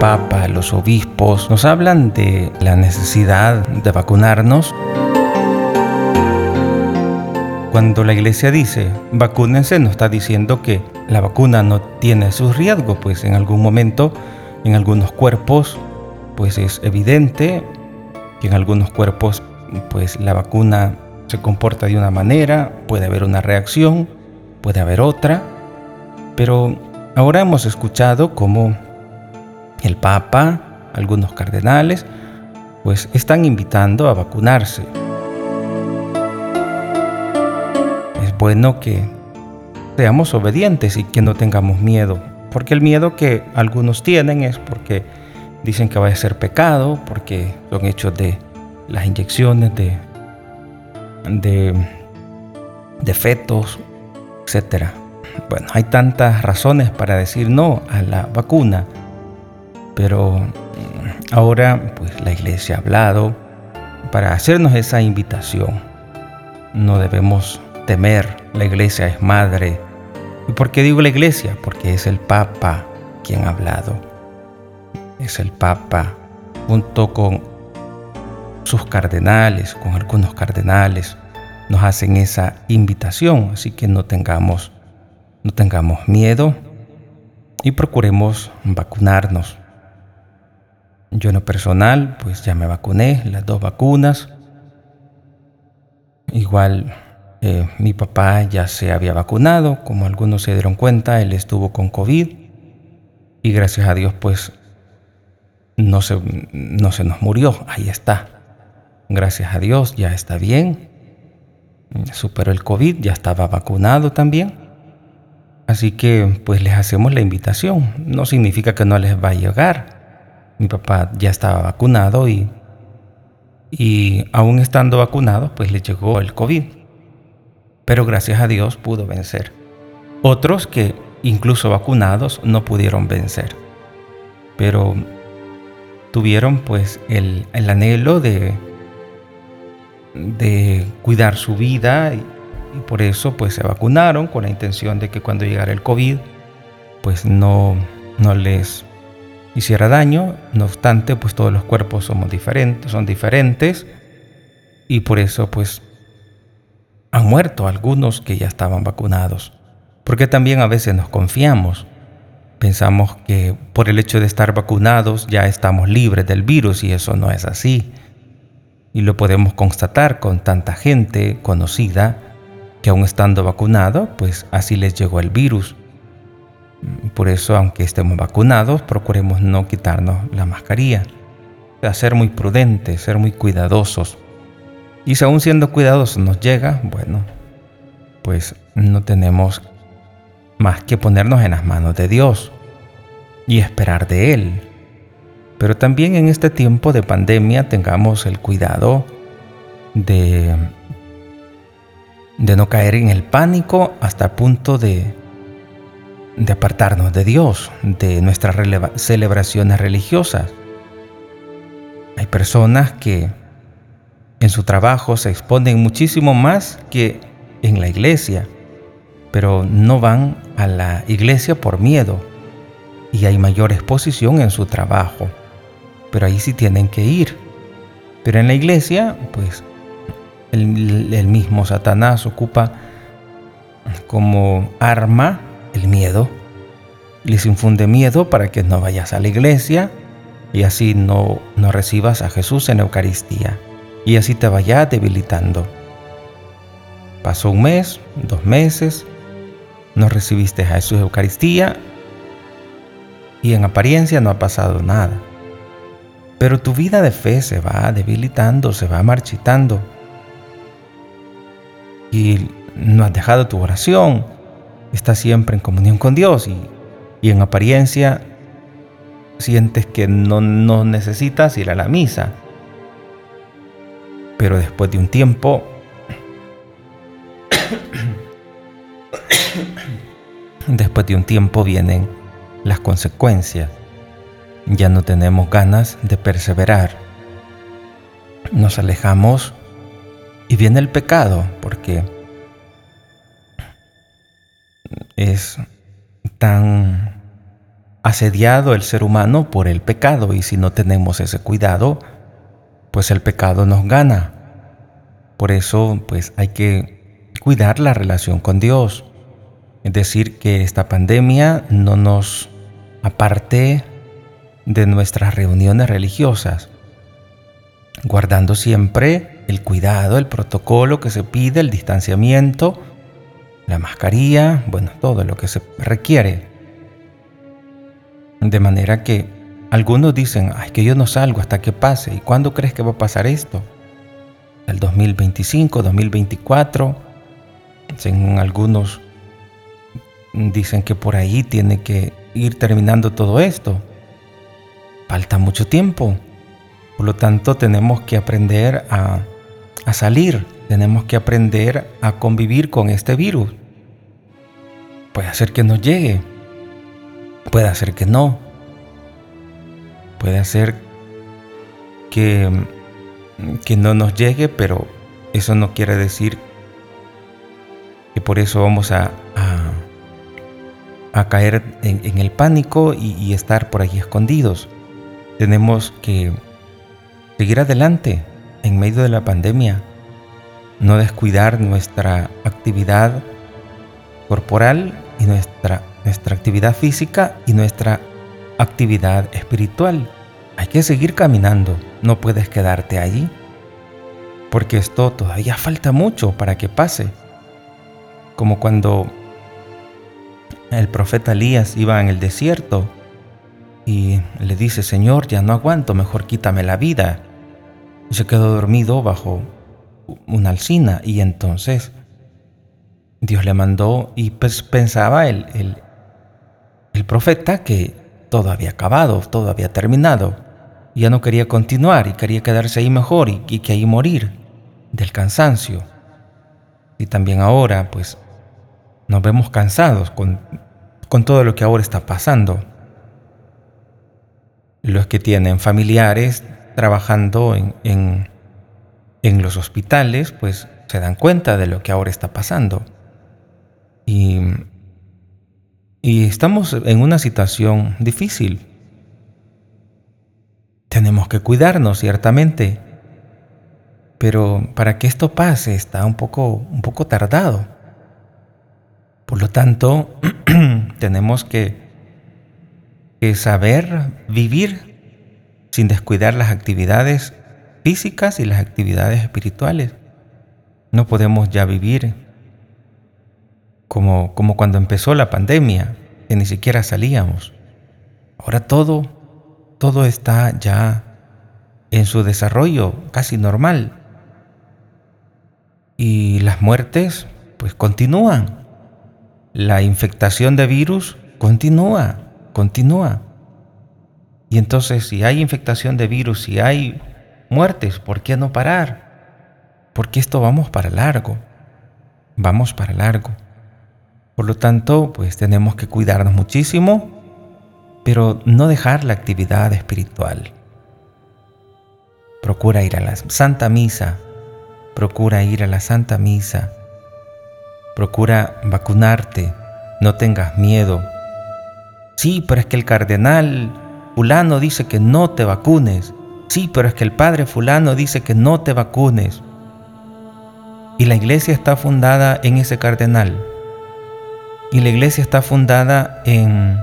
Papa, los obispos, nos hablan de la necesidad de vacunarnos. Cuando la iglesia dice vacúnense, no está diciendo que la vacuna no tiene sus riesgos, pues en algún momento, en algunos cuerpos, pues es evidente que en algunos cuerpos, pues la vacuna se comporta de una manera, puede haber una reacción, puede haber otra, pero ahora hemos escuchado cómo el Papa, algunos cardenales, pues están invitando a vacunarse. Es bueno que seamos obedientes y que no tengamos miedo, porque el miedo que algunos tienen es porque dicen que va a ser pecado, porque son hechos de las inyecciones de de, fetos, etc. Bueno, hay tantas razones para decir no a la vacuna, pero ahora pues la iglesia ha hablado para hacernos esa invitación. No debemos temer, la iglesia es madre. ¿Y por qué digo la iglesia? Porque es el Papa quien ha hablado. Es el Papa junto con sus cardenales, con algunos cardenales, nos hacen esa invitación, así que no tengamos, no tengamos miedo y procuremos vacunarnos. Yo en lo personal, pues ya me vacuné, las dos vacunas. Igual eh, mi papá ya se había vacunado, como algunos se dieron cuenta, él estuvo con COVID y gracias a Dios pues no se, no se nos murió, ahí está. Gracias a Dios, ya está bien. Superó el COVID, ya estaba vacunado también. Así que pues les hacemos la invitación. No significa que no les va a llegar. Mi papá ya estaba vacunado y, y aún estando vacunado pues le llegó el COVID. Pero gracias a Dios pudo vencer. Otros que incluso vacunados no pudieron vencer. Pero tuvieron pues el, el anhelo de, de cuidar su vida y, por eso pues se vacunaron con la intención de que cuando llegara el COVID pues no, no les hiciera daño. No obstante pues todos los cuerpos somos diferentes, son diferentes y por eso pues han muerto algunos que ya estaban vacunados. Porque también a veces nos confiamos. Pensamos que por el hecho de estar vacunados ya estamos libres del virus y eso no es así. Y lo podemos constatar con tanta gente conocida que aún estando vacunado, pues así les llegó el virus. Por eso, aunque estemos vacunados, procuremos no quitarnos la mascarilla. O ser muy prudentes, ser muy cuidadosos. Y si aún siendo cuidadosos nos llega, bueno, pues no tenemos más que ponernos en las manos de Dios y esperar de Él. Pero también en este tiempo de pandemia tengamos el cuidado de, de no caer en el pánico hasta punto de, de apartarnos de Dios, de nuestras celebraciones religiosas. Hay personas que en su trabajo se exponen muchísimo más que en la iglesia, pero no van a la iglesia por miedo y hay mayor exposición en su trabajo pero ahí sí tienen que ir. Pero en la iglesia, pues el, mismo Satanás ocupa como arma el miedo. Les infunde miedo para que no vayas a la iglesia y así no, no recibas a Jesús en Eucaristía. Y así te vaya debilitando. Pasó un mes, dos meses, no recibiste a Jesús en Eucaristía y en apariencia no ha pasado nada. Pero tu vida de fe se va debilitando, se va marchitando. Y no has dejado tu oración. Estás siempre en comunión con Dios y, en apariencia sientes que no, no necesitas ir a la misa. Pero después de un tiempo, después de un tiempo vienen las consecuencias ya no tenemos ganas de perseverar. Nos alejamos y viene el pecado porque es tan asediado el ser humano por el pecado y si no tenemos ese cuidado, pues el pecado nos gana. Por eso, pues hay que cuidar la relación con Dios. Es decir, que esta pandemia no nos aparte de nuestras reuniones religiosas, guardando siempre el cuidado, el protocolo que se pide, el distanciamiento, la mascarilla, bueno, todo lo que se requiere. De manera que algunos dicen, ay, que yo no salgo hasta que pase. ¿Y cuándo crees que va a pasar esto? ¿El 2025, 2024? Según algunos dicen que por ahí tiene que ir terminando todo esto. Falta mucho tiempo. Por lo tanto, tenemos que aprender a, a salir. Tenemos que aprender a convivir con este virus. Puede hacer que nos llegue. Puede hacer que no. Puede hacer que, que no nos llegue, pero eso no quiere decir que por eso vamos a, a, caer en, el pánico y, y estar por allí escondidos. Tenemos que seguir adelante en medio de la pandemia, no descuidar nuestra actividad corporal y nuestra nuestra actividad física y nuestra actividad espiritual. Hay que seguir caminando, no puedes quedarte allí, porque esto todavía falta mucho para que pase. Como cuando el profeta Elías iba en el desierto y le dice, Señor, ya no aguanto, mejor quítame la vida. Y se quedó dormido bajo una alcina y entonces Dios le mandó y pues pensaba el, el, profeta que todo había acabado, todo había terminado. Ya no quería continuar y quería quedarse ahí mejor y, que ahí morir del cansancio. Y también ahora, pues, nos vemos cansados con, con todo lo que ahora está pasando. Los que tienen familiares trabajando en, en los hospitales, pues se dan cuenta de lo que ahora está pasando. Y y estamos en una situación difícil. Tenemos que cuidarnos, ciertamente. Pero para que esto pase está un poco, un poco tardado. Por lo tanto, tenemos que, que saber vivir sin descuidar las actividades físicas y las actividades espirituales. No podemos ya vivir como, como cuando empezó la pandemia, que ni siquiera salíamos. Ahora todo, todo está ya en su desarrollo casi normal. Y las muertes, pues continúan. La infectación de virus continúa, continúa. Y entonces, si hay infectación de virus, si hay muertes, ¿por qué no parar? Porque esto vamos para largo. Vamos para largo. Por lo tanto, pues tenemos que cuidarnos muchísimo, pero no dejar la actividad espiritual. Procura ir a la Santa Misa, procura ir a la Santa Misa, procura vacunarte, no tengas miedo. Sí, pero es que el cardenal fulano dice que no te vacunes. Sí, pero es que el padre fulano dice que no te vacunes. Y la iglesia está fundada en ese cardenal. Y la iglesia está fundada en,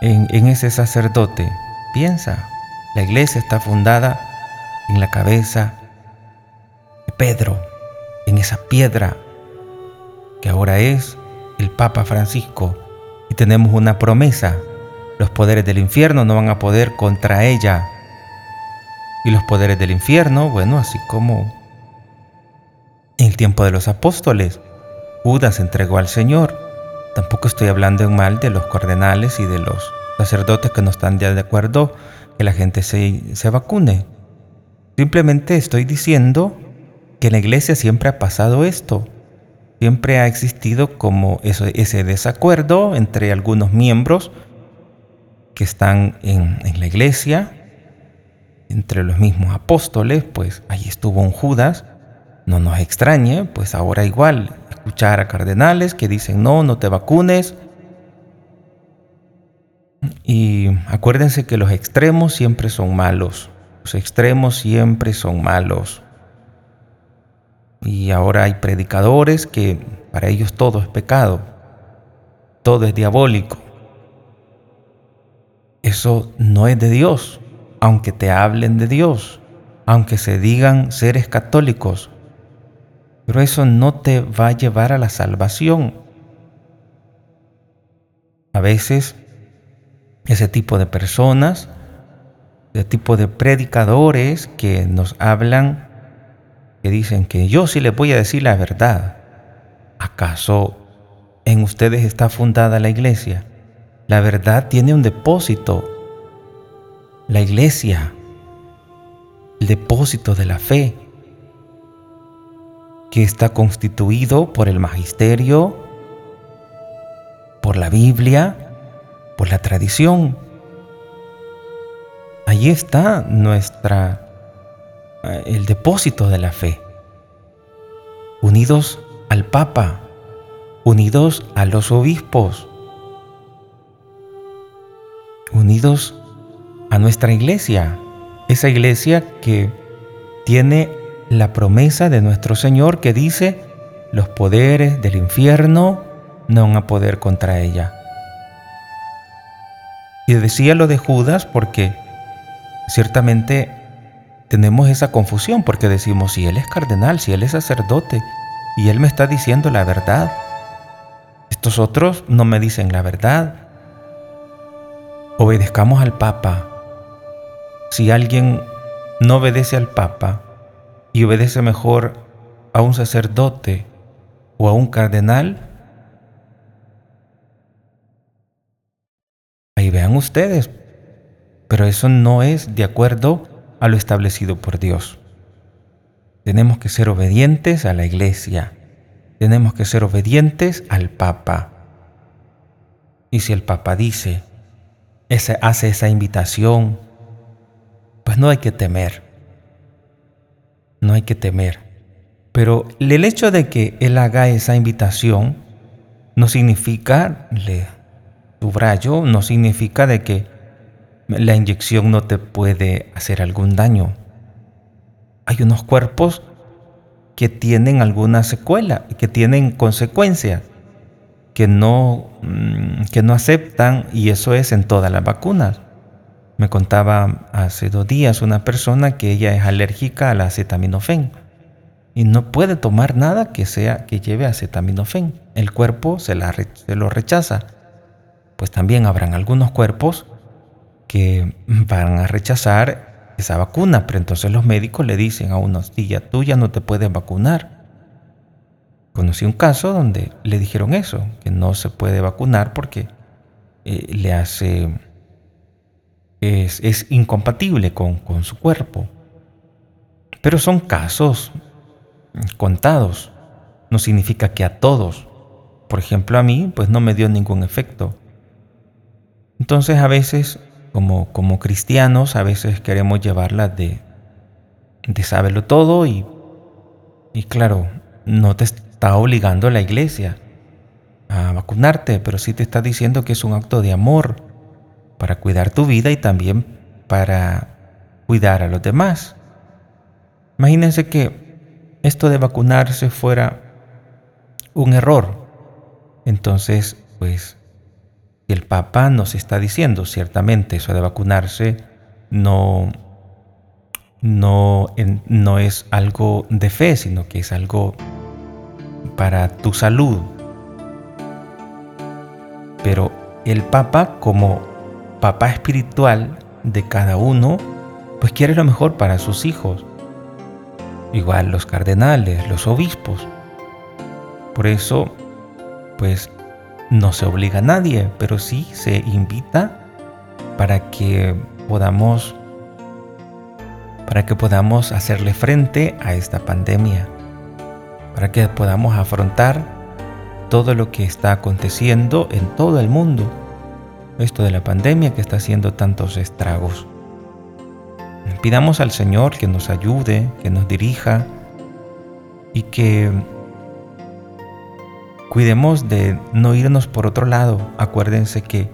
en, ese sacerdote. Piensa, la iglesia está fundada en la cabeza de Pedro, en esa piedra que ahora es el Papa Francisco. Y tenemos una promesa. Los poderes del infierno no van a poder contra ella. Y los poderes del infierno, bueno, así como en el tiempo de los apóstoles, Judas entregó al Señor. Tampoco estoy hablando en mal de los cardenales y de los sacerdotes que no están de acuerdo que la gente se, se vacune. Simplemente estoy diciendo que en la iglesia siempre ha pasado esto. Siempre ha existido como ese desacuerdo entre algunos miembros que están en, en la iglesia, entre los mismos apóstoles, pues ahí estuvo un Judas. No nos extrañe, pues ahora igual escuchar a cardenales que dicen no, no te vacunes. acuérdense que los extremos siempre son malos. Los extremos siempre son malos. Y ahora hay predicadores que para ellos todo es pecado, todo es diabólico. Eso no es de Dios, aunque te hablen de Dios, aunque se digan seres católicos. Pero eso no te va a llevar a la salvación. A veces ese tipo de personas, ese tipo de predicadores que nos hablan, que dicen que yo sí les voy a decir la verdad. ¿Acaso en ustedes está fundada la iglesia? La verdad tiene un depósito. La iglesia, el depósito de la fe, que está constituido por el magisterio, por la Biblia, por la tradición. Allí está nuestra eh, el depósito de la fe. Unidos al Papa, unidos a los obispos, unidos a nuestra iglesia, esa iglesia que tiene la promesa de nuestro Señor que dice, los poderes del infierno no van a poder contra ella. Y decía lo de Judas porque ciertamente tenemos esa confusión porque decimos, si él es cardenal, si él es sacerdote, y él me está diciendo la verdad, estos otros no me dicen la verdad. Obedezcamos al Papa. Si alguien no obedece al Papa y obedece mejor a un sacerdote o a un cardenal, Ahí vean ustedes. Pero eso no es de acuerdo a lo establecido por Dios. Tenemos que ser obedientes a la iglesia. Tenemos que ser obedientes al Papa. Y si el Papa dice, hace esa invitación, pues no hay que temer. No hay que temer. Pero el hecho de que Él haga esa invitación no significa, le subrayo, no significa de que la inyección no te puede hacer algún daño. Hay unos cuerpos que tienen alguna secuela, que tienen consecuencias, que no, mm, que no aceptan y eso es en todas las vacunas. Me contaba hace dos días una persona que ella es alérgica a la acetaminofén y no puede tomar nada que sea que lleve acetaminofén. El cuerpo se, la, se lo rechaza pues también habrán algunos cuerpos que van a rechazar esa vacuna, pero entonces los médicos le dicen a uno, sí, ya tú ya no te puedes vacunar. Conocí un caso donde le dijeron eso, que no se puede vacunar porque eh, le hace, es, incompatible con, con su cuerpo. Pero son casos contados, no significa que a todos. Por ejemplo, a mí, pues no me dio ningún efecto. Entonces a veces, como, como cristianos, a veces queremos llevarla de, de saberlo todo y, y claro, no te está obligando la iglesia a vacunarte, pero sí te está diciendo que es un acto de amor para cuidar tu vida y también para cuidar a los demás. Imagínense que esto de vacunarse fuera un error. Entonces, pues el Papa nos está diciendo, ciertamente, eso de vacunarse no, no, no es algo de fe, sino que es algo para tu salud. Pero el Papa, como Papa espiritual de cada uno, pues quiere lo mejor para sus hijos. Igual los cardenales, los obispos. Por eso, pues no se obliga a nadie, pero sí se invita para que podamos para que podamos hacerle frente a esta pandemia, para que podamos afrontar todo lo que está aconteciendo en todo el mundo, esto de la pandemia que está haciendo tantos estragos. Pidamos al Señor que nos ayude, que nos dirija y que Cuidemos de no irnos por otro lado. Acuérdense que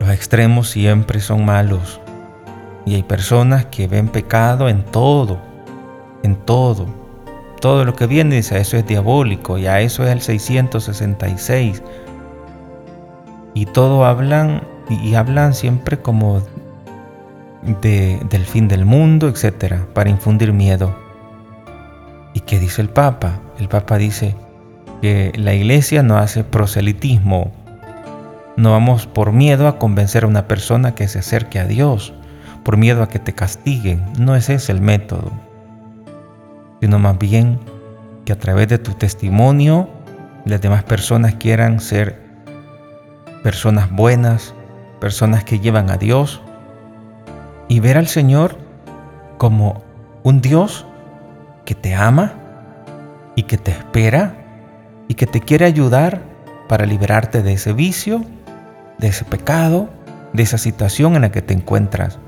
Los extremos siempre son malos. Y hay personas que ven pecado en todo, en todo. Todo lo que viene dice, eso es diabólico, y a eso es el 666. Y todo hablan, y hablan siempre como de, del fin del mundo, etc., para infundir miedo. ¿Y qué dice el Papa? El Papa dice que la iglesia no hace proselitismo. No vamos por miedo a convencer a una persona que se acerque a Dios por miedo a que te castiguen. No es ese el método, sino más bien que a través de tu testimonio las demás personas quieran ser personas buenas, personas que llevan a Dios y ver al Señor como un Dios que te ama y que te espera y que te quiere ayudar para liberarte de ese vicio, de ese pecado, de esa situación en la que te encuentras.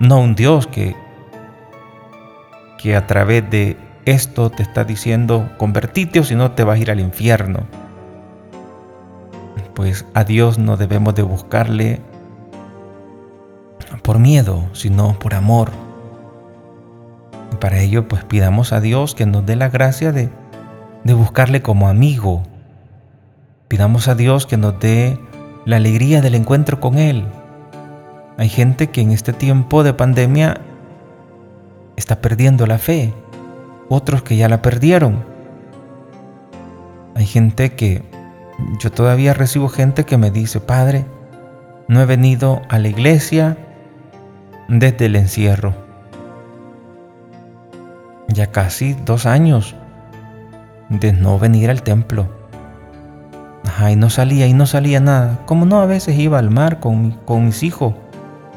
No un Dios que, que a través de esto te está diciendo convertite o si no te vas a ir al infierno. Pues a Dios no debemos de buscarle por miedo, sino por amor. para ello pues pidamos a Dios que nos dé la gracia de, de buscarle como amigo. Pidamos a Dios que nos dé la alegría del encuentro con Él, hay gente que en este tiempo de pandemia está perdiendo la fe, otros que ya la perdieron. Hay gente que, yo todavía recibo gente que me dice, Padre, no he venido a la iglesia desde el encierro. Ya casi dos años de no venir al templo. Ajá, y no salía y no salía nada. Como no, a veces iba al mar con, con mis hijos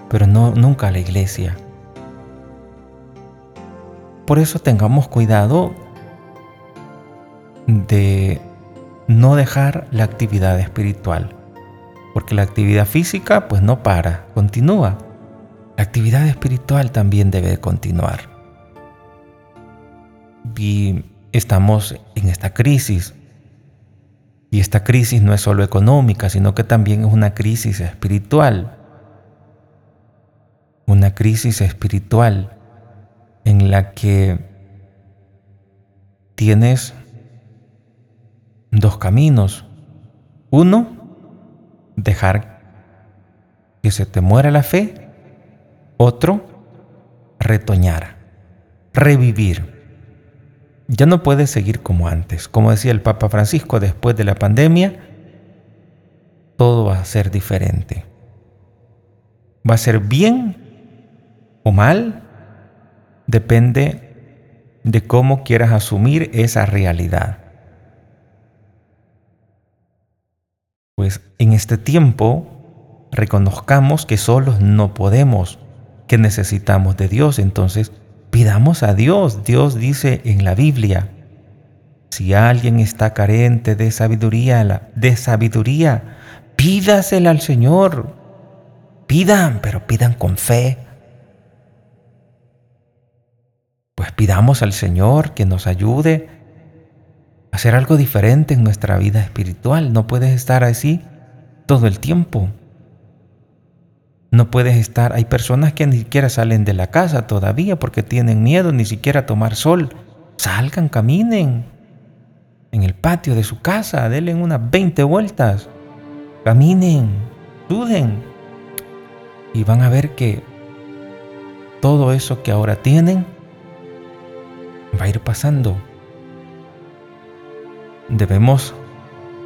pero no nunca a la iglesia. Por eso tengamos cuidado de no dejar la actividad espiritual, porque la actividad física pues no para, continúa. La actividad espiritual también debe continuar. Y estamos en esta crisis. Y esta crisis no es solo económica, sino que también es una crisis espiritual una crisis espiritual en la que tienes dos caminos. Uno, dejar que se te muera la fe. Otro, retoñar, revivir. Ya no puedes seguir como antes. Como decía el Papa Francisco, después de la pandemia, todo va a ser diferente. Va a ser bien o mal depende de cómo quieras asumir esa realidad. Pues en este tiempo reconozcamos que solos no podemos, que necesitamos de Dios. Entonces pidamos a Dios. Dios dice en la Biblia, si alguien está carente de sabiduría, de sabiduría, pídasela al Señor. Pidan, pero pidan con fe, pues pidamos al Señor que nos ayude hacer algo diferente en nuestra vida espiritual. No puedes estar así todo el tiempo. No puedes estar, hay personas que ni siquiera salen de la casa todavía porque tienen miedo ni siquiera a tomar sol. Salgan, caminen en el patio de su casa, denle unas 20 vueltas. Caminen, suden y van a ver que todo eso que ahora tienen va a ir pasando. Debemos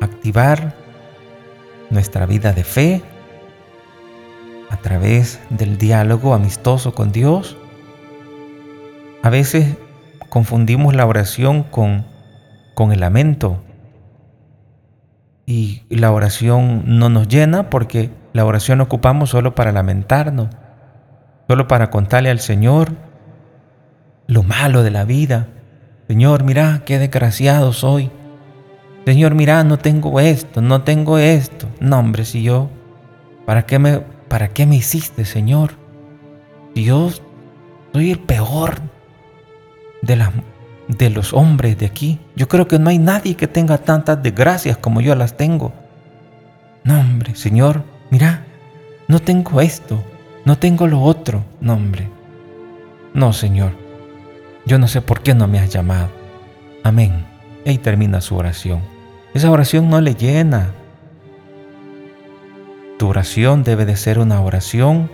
activar nuestra vida de fe a través del diálogo amistoso con Dios. A veces confundimos la oración con, con el lamento y la oración no nos llena porque la oración ocupamos solo para lamentarnos, solo para contarle al Señor lo malo de la vida. Señor, mira qué desgraciado soy. Señor, mira, no tengo esto, no tengo esto. No, hombre, si yo, ¿para qué me, para qué me hiciste, Señor? Dios, soy el peor de, de los hombres de aquí. Yo creo que no hay nadie que tenga tantas desgracias como yo las tengo. No, hombre, Señor, mira, no tengo esto, no tengo lo otro. No, hombre. No, Señor. Yo no sé por qué no me has llamado. Amén. Y termina su oración. Esa oración no le llena. Tu oración debe de ser una oración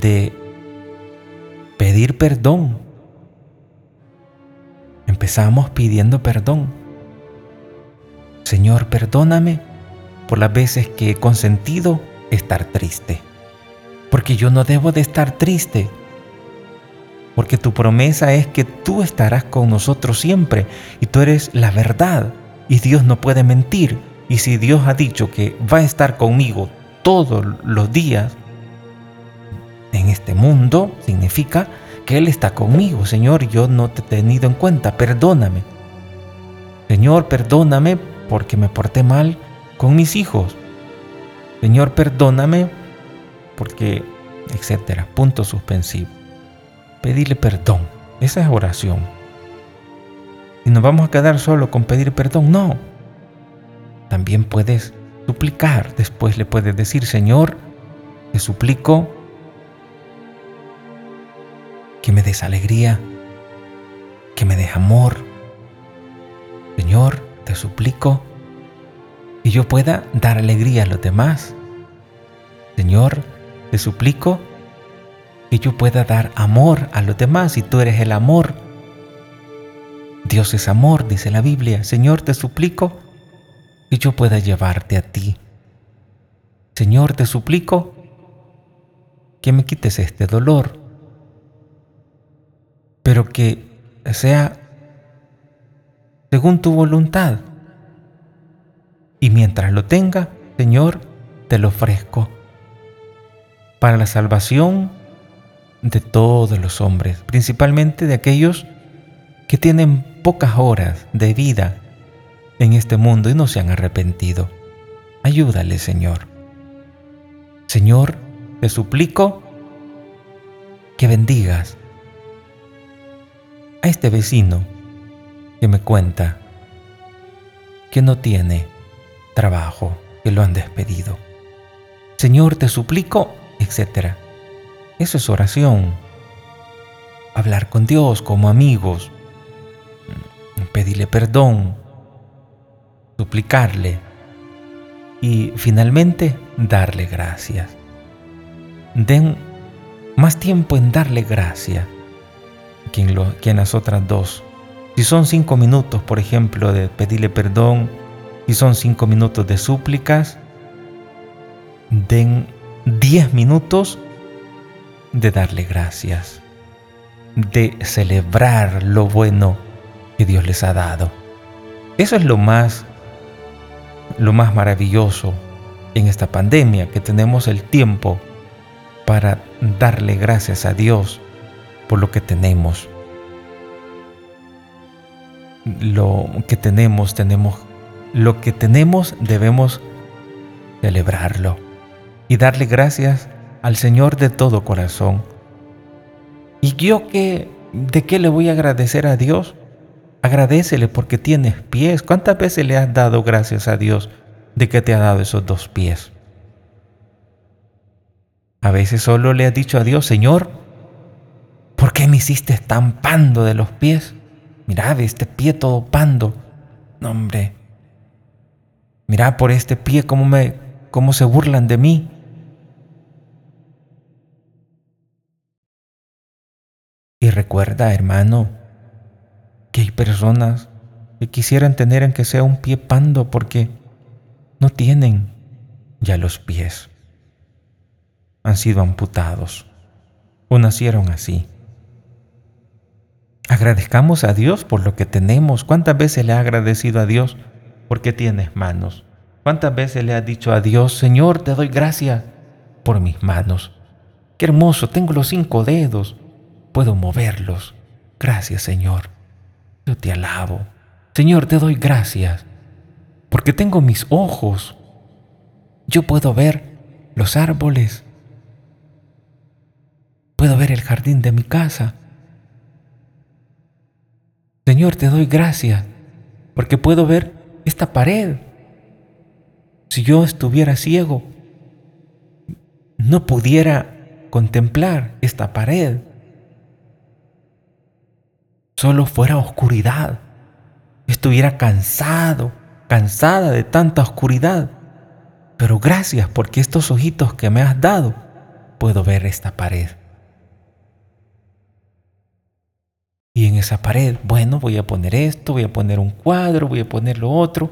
de pedir perdón. Empezamos pidiendo perdón. Señor, perdóname por las veces que he consentido estar triste. Porque yo no debo de estar triste. Porque tu promesa es que tú estarás con nosotros siempre y tú eres la verdad y Dios no puede mentir. Y si Dios ha dicho que va a estar conmigo todos los días en este mundo, significa que Él está conmigo. Señor, yo no te he tenido en cuenta, perdóname. Señor, perdóname porque me porté mal con mis hijos. Señor, perdóname porque, etcétera, punto suspensivo. Pedirle perdón, esa es oración. Y nos vamos a quedar solo con pedir perdón, no. También puedes suplicar, después le puedes decir, Señor, te suplico que me des alegría, que me des amor. Señor, te suplico y yo pueda dar alegría a los demás. Señor, te suplico que yo pueda dar amor a los demás y tú eres el amor. Dios es amor, dice la Biblia. Señor, te suplico que yo pueda llevarte a ti. Señor, te suplico que me quites este dolor pero que sea según tu voluntad. Y mientras lo tenga, Señor, te lo ofrezco para la salvación de todos los hombres, principalmente de aquellos que tienen pocas horas de vida en este mundo y no se han arrepentido. Ayúdale, Señor. Señor, te suplico que bendigas a este vecino que me cuenta que no tiene trabajo, que lo han despedido. Señor, te suplico, etc. Eso es oración. Hablar con Dios como amigos, pedirle perdón, suplicarle y finalmente darle gracias. Den más tiempo en darle gracias que en, las otras dos. Si son cinco minutos, por ejemplo, de pedirle perdón, si son cinco minutos de súplicas, den diez minutos de darle gracias, de celebrar lo bueno que Dios les ha dado. Eso es lo más, lo más maravilloso en esta pandemia, que tenemos el tiempo para darle gracias a Dios por lo que tenemos. Lo que tenemos, tenemos, lo que tenemos debemos celebrarlo y darle gracias al Señor de todo corazón. ¿Y yo qué, de qué le voy a agradecer a Dios? Agradecele porque tienes pies. ¿Cuántas veces le has dado gracias a Dios de que te ha dado esos dos pies? A veces solo le has dicho a Dios, Señor, ¿Por qué me hiciste tan pando de los pies? Mirá, este pie todo pando. No, hombre. Por este pie cómo, me, cómo se burlan de mí. Recuerda, hermano, que hay personas que quisieran tener en que sea un pie pando porque no tienen ya los pies. Han sido amputados o nacieron así. Agradezcamos a Dios por lo que tenemos. ¿Cuántas veces le ha agradecido a Dios porque tienes manos? ¿Cuántas veces le has dicho a Dios, Señor, te doy gracias por mis manos? Qué hermoso, tengo los cinco dedos, puedo moverlos. Gracias, Señor. Yo te alabo. Señor, te doy gracias porque tengo mis ojos. Yo puedo ver los árboles. Puedo ver el jardín de mi casa Señor, te doy gracias porque puedo ver esta pared. si yo estuviera ciego, no pudiera contemplar esta pared. Solo fuera oscuridad. Estuviera cansado, cansada de tanta oscuridad. Pero gracias porque estos ojitos que me has dado, puedo ver esta pared. Y en esa pared, bueno, voy a poner esto, voy a poner un cuadro, voy a poner lo otro.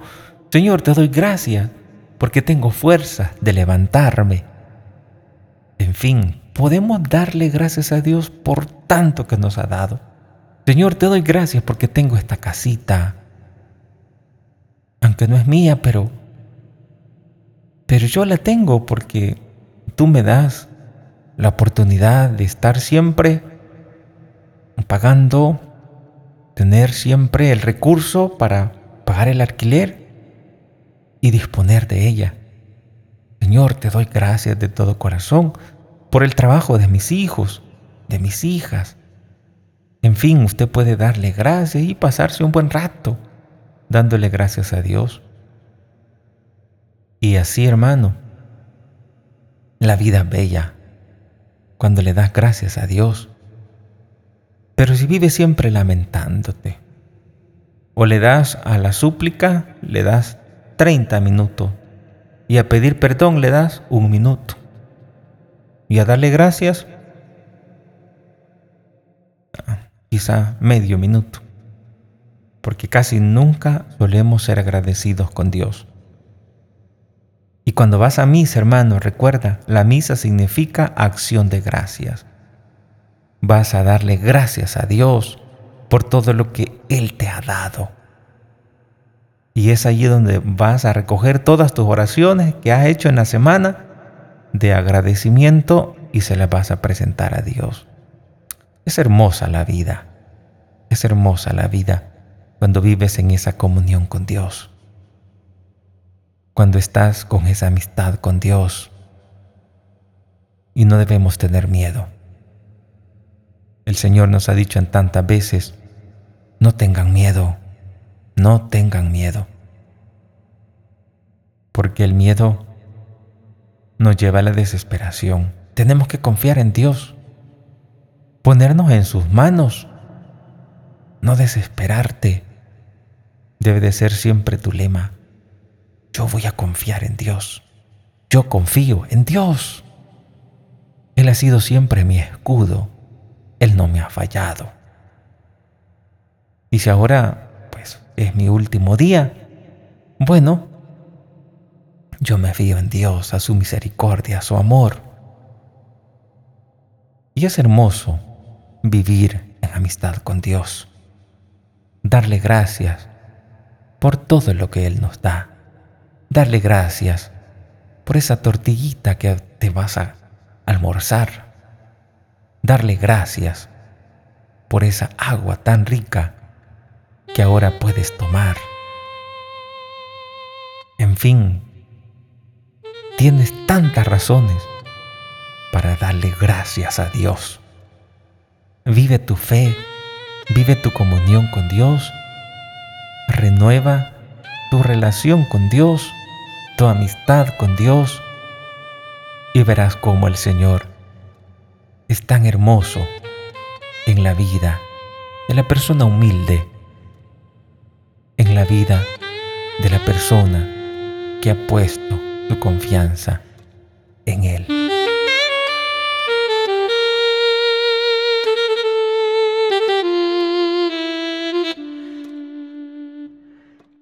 Señor, te doy gracias porque tengo fuerza de levantarme. En fin, podemos darle gracias a Dios por tanto que nos ha dado. Señor, te doy gracias porque tengo esta casita. Aunque no es mía, pero pero yo la tengo porque tú me das la oportunidad de estar siempre pagando, tener siempre el recurso para pagar el alquiler y disponer de ella. Señor, te doy gracias de todo corazón por el trabajo de mis hijos, de mis hijas. En fin, usted puede darle gracias y pasarse un buen rato dándole gracias a Dios. Y así, hermano, la vida es bella cuando le das gracias a Dios. Pero si vives siempre lamentándote, o le das a la súplica, le das 30 minutos, y a pedir perdón le das un minuto, y a darle gracias, quizá medio minuto, porque casi nunca solemos ser agradecidos con Dios. Y cuando vas a misa, hermano, recuerda, la misa significa acción de gracias. Vas a darle gracias a Dios por todo lo que Él te ha dado. Y es allí donde vas a recoger todas tus oraciones que has hecho en la semana de agradecimiento y se las vas a presentar a Dios. Es hermosa la vida. Es hermosa la vida cuando vives en esa comunión con Dios cuando estás con esa amistad con Dios. Y no debemos tener miedo. El Señor nos ha dicho en tantas veces, no tengan miedo, no tengan miedo. Porque el miedo nos lleva a la desesperación. Tenemos que confiar en Dios, ponernos en sus manos, no desesperarte. Debe de ser siempre tu lema. Yo voy a confiar en Dios. Yo confío en Dios. Él ha sido siempre mi escudo. Él no me ha fallado. Y si ahora, pues, es mi último día, bueno, yo me fío en Dios, a su misericordia, a su amor. Y es hermoso vivir en amistad con Dios, darle gracias por todo lo que Él nos da darle gracias por esa tortillita que te vas a almorzar, darle gracias por esa agua tan rica que ahora puedes tomar. En fin, tienes tantas razones para darle gracias a Dios. Vive tu fe, vive tu comunión con Dios, renueva tu relación con Dios tu amistad con Dios. Y verás cómo el Señor es tan hermoso en la vida de la persona humilde, en la vida de la persona que ha puesto su confianza en Él.